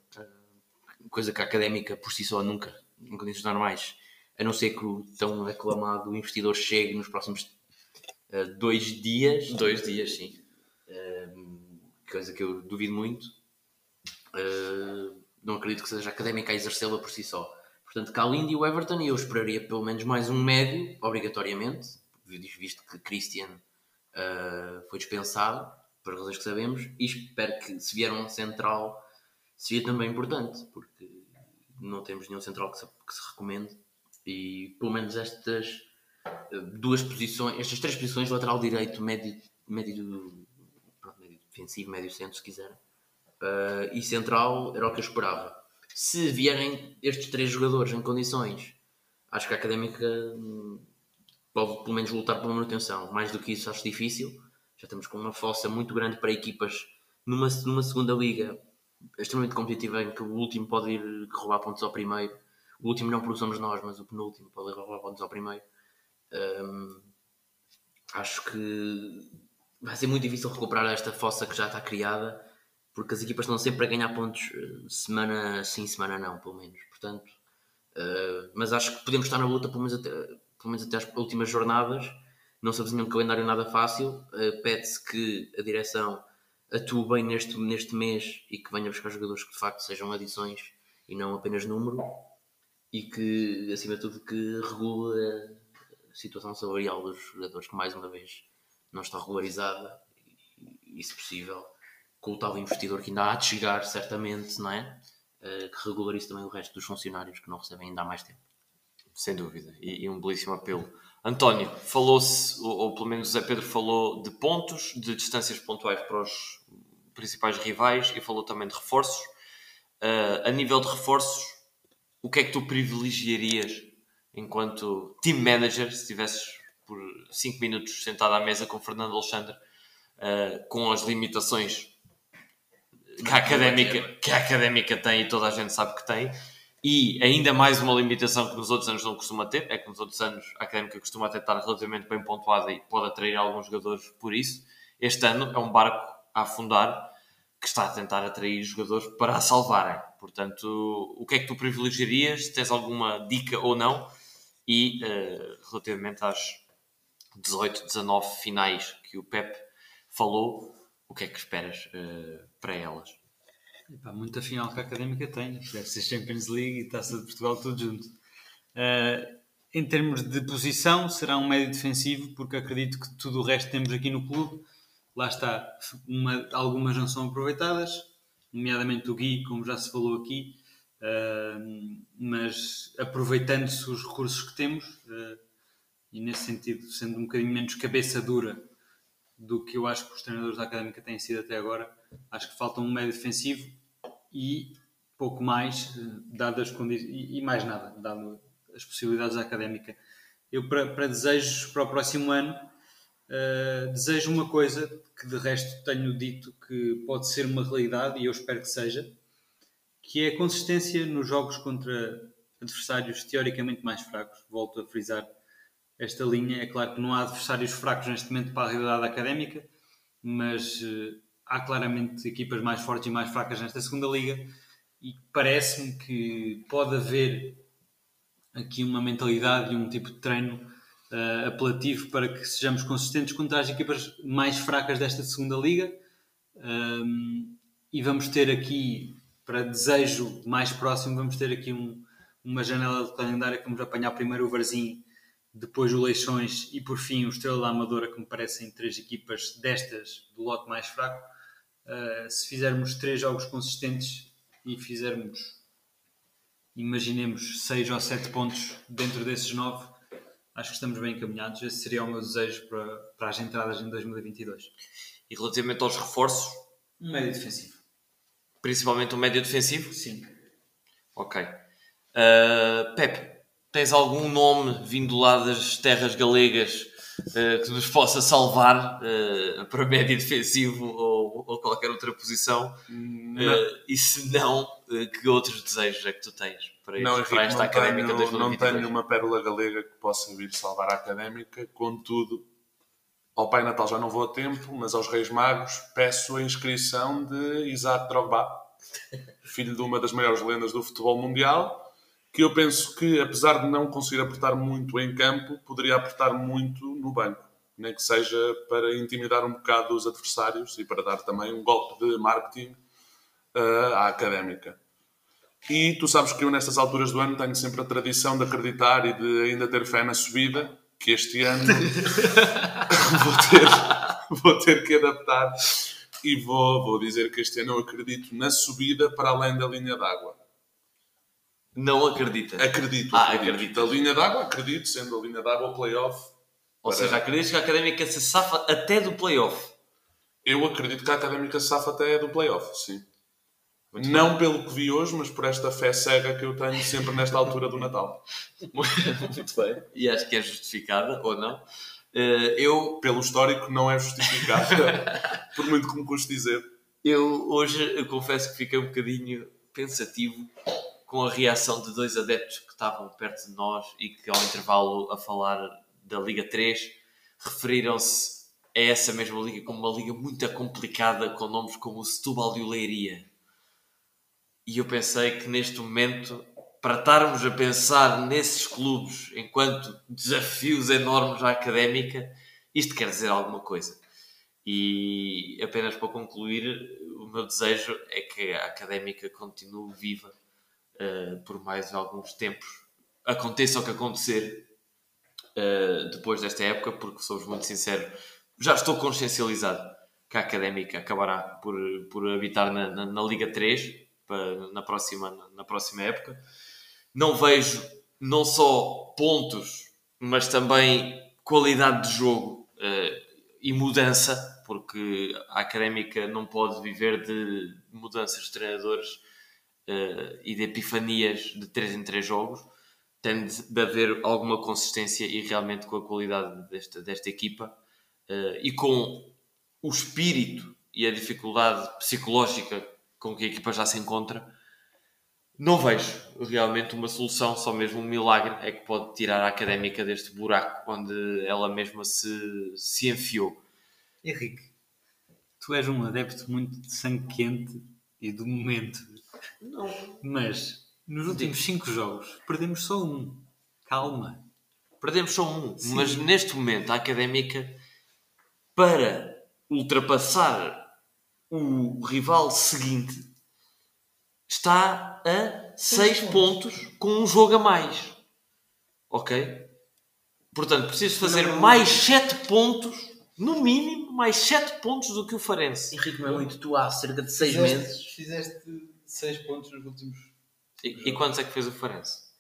Coisa que a académica por si só nunca, em condições normais, a não ser que o tão aclamado investidor chegue nos próximos uh, dois dias. Dois dias, sim. Uh, coisa que eu duvido muito. Uh, não acredito que seja académica a exercê-la por si só. Portanto, Kalindi e o Everton, e eu esperaria pelo menos mais um médio, obrigatoriamente, visto que Christian uh, foi dispensado, por razões que sabemos, e espero que se vier um central seria também importante, porque não temos nenhum central que se, que se recomende e pelo menos estas eh, duas posições, estas três posições, lateral direito, médio, médio, pronto, médio defensivo, médio centro, se quiser, uh, e central, era o que eu esperava. Se vierem estes três jogadores em condições, acho que a académica hum, pode pelo menos lutar pela manutenção. Mais do que isso, acho difícil. Já estamos com uma fossa muito grande para equipas numa, numa segunda liga extremamente competitiva em que o último pode ir roubar pontos ao primeiro o último não porque somos nós, mas o penúltimo pode levar pontos ao primeiro. Um, acho que vai ser muito difícil recuperar esta fossa que já está criada, porque as equipas estão sempre a ganhar pontos eh, semana sim, semana não, pelo menos. Portanto, uh, mas acho que podemos estar na luta pelo menos até, pelo menos até as últimas jornadas. Não sabemos nenhum calendário nada fácil. Uh, Pede-se que a direção atue bem neste, neste mês e que venha buscar jogadores que de facto sejam adições e não apenas número e que, acima de tudo, que regule a situação salarial dos jogadores, que mais uma vez não está regularizada e se possível, com o tal investidor que ainda há de chegar, certamente, não é? Uh, que regularize também o resto dos funcionários que não recebem ainda há mais tempo. Sem dúvida, e, e um belíssimo apelo. António, falou-se, ou, ou, pelo menos o Zé Pedro falou de pontos, de distâncias pontuais para os principais rivais e falou também de reforços. Uh, a nível de reforços, o que é que tu privilegiarias enquanto team manager, se estivesses por 5 minutos sentado à mesa com Fernando Alexandre, uh, com as limitações que a, académica, que a académica tem e toda a gente sabe que tem, e ainda mais uma limitação que nos outros anos não costuma ter, é que nos outros anos a académica costuma até estar relativamente bem pontuada e pode atrair alguns jogadores por isso. Este ano é um barco a afundar que está a tentar atrair jogadores para a salvarem. Portanto, o que é que tu privilegiarias? Tens alguma dica ou não? E uh, relativamente às 18, 19 finais que o Pep falou, o que é que esperas uh, para elas? Epá, muita final que a Académica tem, deve ser Champions League e Taça de Portugal tudo junto. Uh, em termos de posição, será um médio defensivo, porque acredito que tudo o resto temos aqui no clube lá está, uma, algumas não são aproveitadas, nomeadamente o Gui, como já se falou aqui, uh, mas aproveitando-se os recursos que temos, e nesse sentido, sendo um bocadinho menos cabeça dura do que eu acho que os treinadores da Académica têm sido até agora, acho que falta um médio defensivo e pouco mais, uh, dadas condições, e mais nada, dado as possibilidades da Académica. Eu, para, para desejos para o próximo ano, Uh, desejo uma coisa que de resto tenho dito que pode ser uma realidade e eu espero que seja, que é a consistência nos jogos contra adversários teoricamente mais fracos. Volto a frisar esta linha. É claro que não há adversários fracos neste momento para a realidade académica, mas uh, há claramente equipas mais fortes e mais fracas nesta segunda liga e parece-me que pode haver aqui uma mentalidade e um tipo de treino uh, apelativo para que sejamos consistentes contra as equipas mais fracas desta segunda liga um, e vamos ter aqui para desejo mais próximo vamos ter aqui um, uma janela de calendário que vamos apanhar primeiro o Varzim depois o Leixões e por fim o Estrela da Amadora que me parecem três equipas destas do lote mais fraco uh, se fizermos três jogos consistentes e fizermos imaginemos 6 ou 7 pontos dentro desses 9, acho que estamos bem encaminhados. Esse seria o meu desejo para, para as entradas em 2022. E relativamente aos reforços? Um médio defensivo. Principalmente um médio defensivo? Sim. Ok. Uh, Pepe, tens algum nome vindo lá das terras galegas uh, que nos possa salvar uh, para médio defensivo ou, ou, qualquer outra posição? e se não, que outros desejos é que tu tens para, não, para esta não académica tenho, 2022? Não tenho uma pérola galega que possa vir salvar a académica, contudo, ao Pai Natal já não vou a tempo, mas aos Reis Magos peço a inscrição de Isaac Drogba, filho de uma das maiores lendas do futebol mundial, que eu penso que, apesar de não conseguir apertar muito em campo, poderia apertar muito no banco. Nem que seja para intimidar um bocado os adversários e para dar também um golpe de marketing uh, à académica. E tu sabes que eu, nestas alturas do ano, tenho sempre a tradição de acreditar e de ainda ter fé na subida, que este ano vou, ter, vou ter que adaptar e vou, vou dizer que este ano eu acredito na subida para além da linha d'água. Não acredita? Acredito. Ah, acredito. acredito. Da linha d'água, acredito, sendo a linha d'água o playoff. Ou para- seja, acreditas que a académica se safa até do playoff? Eu acredito que a Académica se safa até do playoff, sim. Não pelo que vi hoje, mas por esta fé cega que eu tenho sempre nesta altura do Natal. Muito bem. E acho que é justificada, ou não? Eh, eu, Pelo histórico, não é justificado. por muito que me custe dizer. eu hoje eu confesso que fiquei um bocadinho pensativo com a reação de dois adeptos que estavam perto de nós e que ao intervalo a falar da Liga 3 referiram-se a essa mesma liga como uma liga muito complicada com nomes como o Setúbal e o Leiria. E eu pensei que neste momento, para estarmos a pensar nesses clubes enquanto desafios enormes à académica, isto quer dizer alguma coisa. E apenas para concluir, o meu desejo é que a académica continue viva eh, por mais alguns tempos. Aconteça o que acontecer eh, depois desta época, porque sou muito sincero, já estou consciencializado que a académica acabará por, por habitar na, na, na Liga 3 para- na, próxima, na próxima época. Não vejo não só pontos, mas também qualidade de jogo eh, e mudança, porque a académica não pode viver de mudanças de treinadores eh, e de epifanias de 3 em 3 jogos. Tem de, haver alguma consistência e realmente com a qualidade desta, desta equipa eh, e com o espírito e a dificuldade psicológica com que a equipa já se encontra, não vejo realmente uma solução, só mesmo um milagre é que pode tirar a académica deste buraco onde ela mesma se, se enfiou. Henrique, tu és um adepto muito de sangue quente e do momento. Mas nos últimos 5 jogos perdemos só um. Calma. Perdemos só um, mas neste momento a académica, para ultrapassar o rival seguinte, está a 6 pontos com um jogo a mais. Ok? Portanto, preciso fazer mais 7 pontos, no mínimo, mais 7 pontos do que o Farense. Henrique, não é muito. Tu há cerca de 6 Fizeste- meses. Fizeste 6 pontos nos últimos. E, e quantos é que fez o Farense?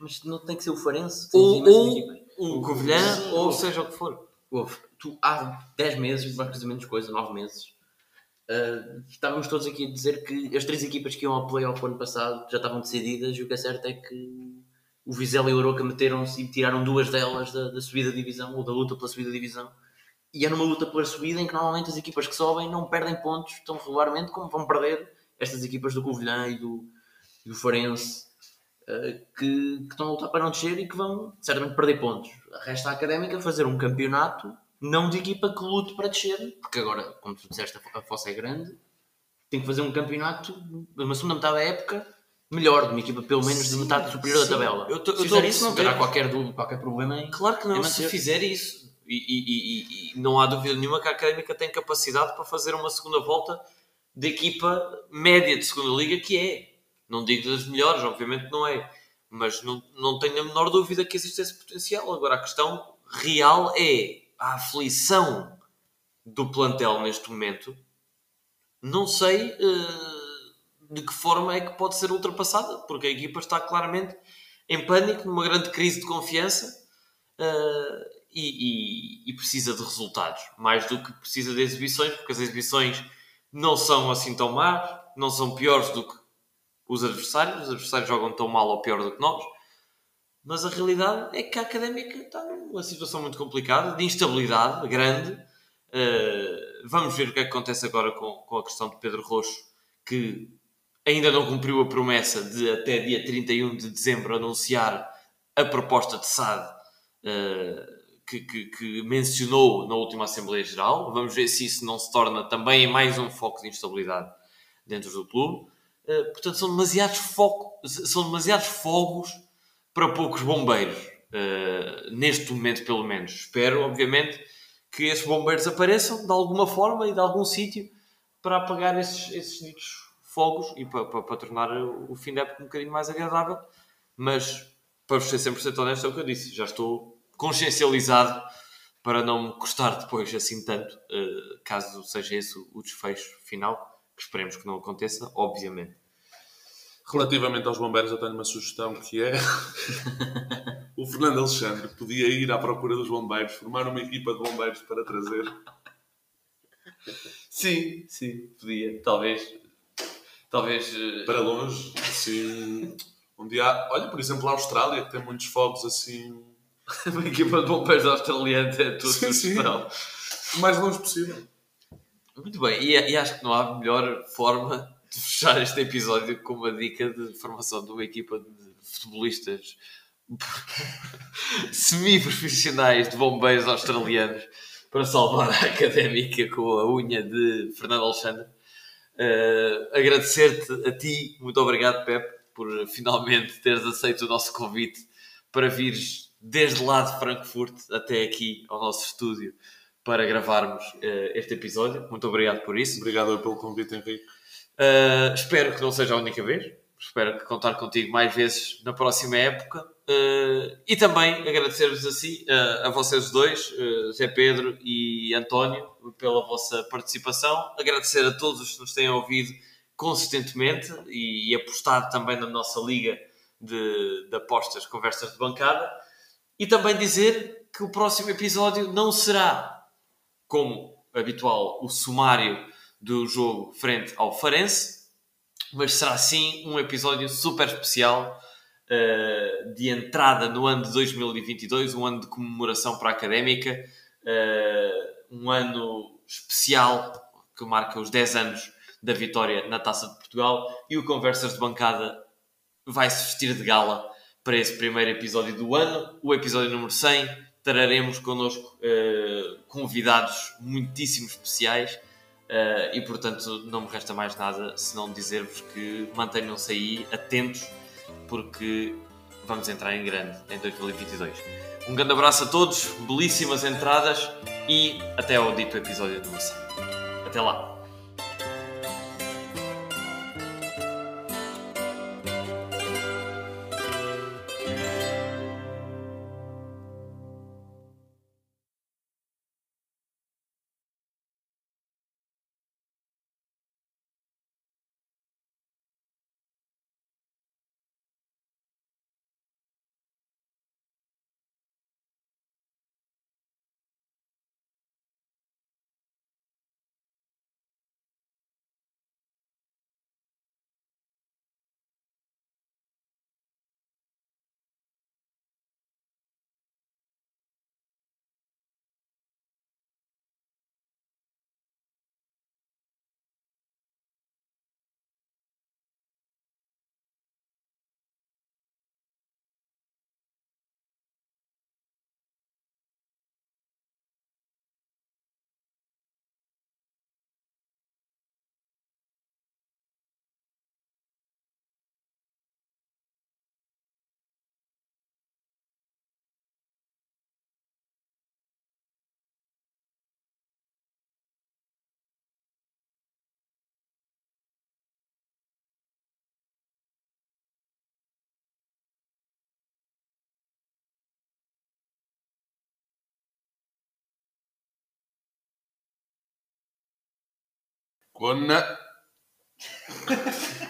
Mas não tem que ser o Farense. Ou, ou o Covilhã, ou seja o que for. Ouve, tu há 10 meses, mais coisa menos coisa, 9 meses, ah, estávamos todos aqui a dizer que as três equipas que iam ao playoff o ano passado já estavam decididas e o que é certo é que o Vizela e o Aroca meteram-se e tiraram duas delas da, da subida da divisão ou da luta pela subida da divisão. E é numa luta pela subida em que normalmente as equipas que sobem não perdem pontos tão regularmente como vão perder estas equipas do Covilhã e do, e do Farense eh, que, que estão a lutar para não descer e que vão certamente perder pontos. Resta a académica fazer um campeonato não de equipa que lute para descer, porque agora, como tu disseste, a fossa é grande, tem que fazer um campeonato, uma segunda metade da época, melhor, de uma equipa pelo menos de Sim, metade superior sim. da tabela. Eu tô- eu Se fizer isso, não terá qualquer, dúvida, qualquer problema em. Claro que não, se fizer isso. E- e- e- e não há dúvida nenhuma que a Académica tem capacidade para fazer uma segunda volta de equipa média de segunda liga, que é. Não digo das melhores, obviamente não é. Mas não, não tenho a menor dúvida que existe esse potencial. Agora, a questão real é a aflição do plantel neste momento. Não sei eh, de que forma é que pode ser ultrapassada, porque a equipa está claramente em pânico, numa grande crise de confiança eh, e, e- e precisa de resultados, mais do que precisa de exibições, porque as exibições não são assim tão más, não são piores do que os adversários, os adversários jogam tão mal ou pior do que nós, mas a realidade é que a Académica está numa situação muito complicada, de instabilidade grande. Eh, vamos ver o que é que acontece agora com, com a questão de Pedro Roxo, que ainda não cumpriu a promessa de até dia 31 de dezembro anunciar a proposta de SAD eh, que, que- que mencionou na última Assembleia Geral. Vamos ver se isso não se torna também mais um foco de instabilidade dentro do clube. Eh, portanto, são demasiados, foco, são demasiados fogos para poucos bombeiros, eh, neste momento, pelo menos. Espero, obviamente, que esses bombeiros apareçam de alguma forma e de algum sítio para apagar esses, esses ditos fogos e para, para, para tornar o fim da época um bocadinho mais agradável. Mas, para ser 100% honesto, é o que eu disse. Já estou consciencializado para não me custar depois assim tanto, eh, caso seja esse o desfecho final, que esperemos que não aconteça, obviamente. Relativamente aos bombeiros, eu tenho uma sugestão que é o Fernando Alexandre podia ir à procura dos bombeiros, formar uma equipa de bombeiros para trazer. Sim, sim, podia. Talvez. Talvez. eh, para longe, assim, onde há, olha, por exemplo, a Austrália, que tem muitos fogos assim, Uma equipa de bombeiros australianos é a tua Sim, sim. sugestão. o mais longe possível. Muito bem, e, e acho que não há melhor forma de fechar este episódio com uma dica de formação de uma equipa de futebolistas semi-profissionais de bombeiros australianos para salvar a académica com a unha de Fernando Alexandre. Eh, Agradecer-te a ti, muito obrigado, Pepe, por finalmente teres aceito o nosso convite para vires desde lá de Frankfurt até aqui ao nosso estúdio para gravarmos eh, este episódio. Muito obrigado por isso. Obrigado pelo convite, Henrique. Uh, espero que não seja a única vez. Espero que contar contigo mais vezes na próxima época. Uh, e também agradecer-vos a, si, uh, a vocês dois, uh, Zé Pedro e António, pela vossa participação. Agradecer a todos os que nos têm ouvido consistentemente e, e apostado também na nossa liga de, de apostas, conversas de bancada. E também dizer que o próximo episódio não será, como habitual, o sumário do jogo frente ao Farense, mas será sim um episódio super especial uh, de entrada no ano de 2022, um ano de comemoração para a académica, uh, um ano especial que marca os 10 anos da vitória na Taça de Portugal e o Conversas de Bancada vai se vestir de gala para esse primeiro episódio do ano, o episódio número 100. Traremos connosco uh, convidados muitíssimo especiais. Uh, e portanto não me resta mais nada senão dizer-vos que mantenham-se aí atentos porque vamos entrar em grande em 2022. Um grande abraço a todos, belíssimas entradas e até ao dito episódio número 100. Até lá! con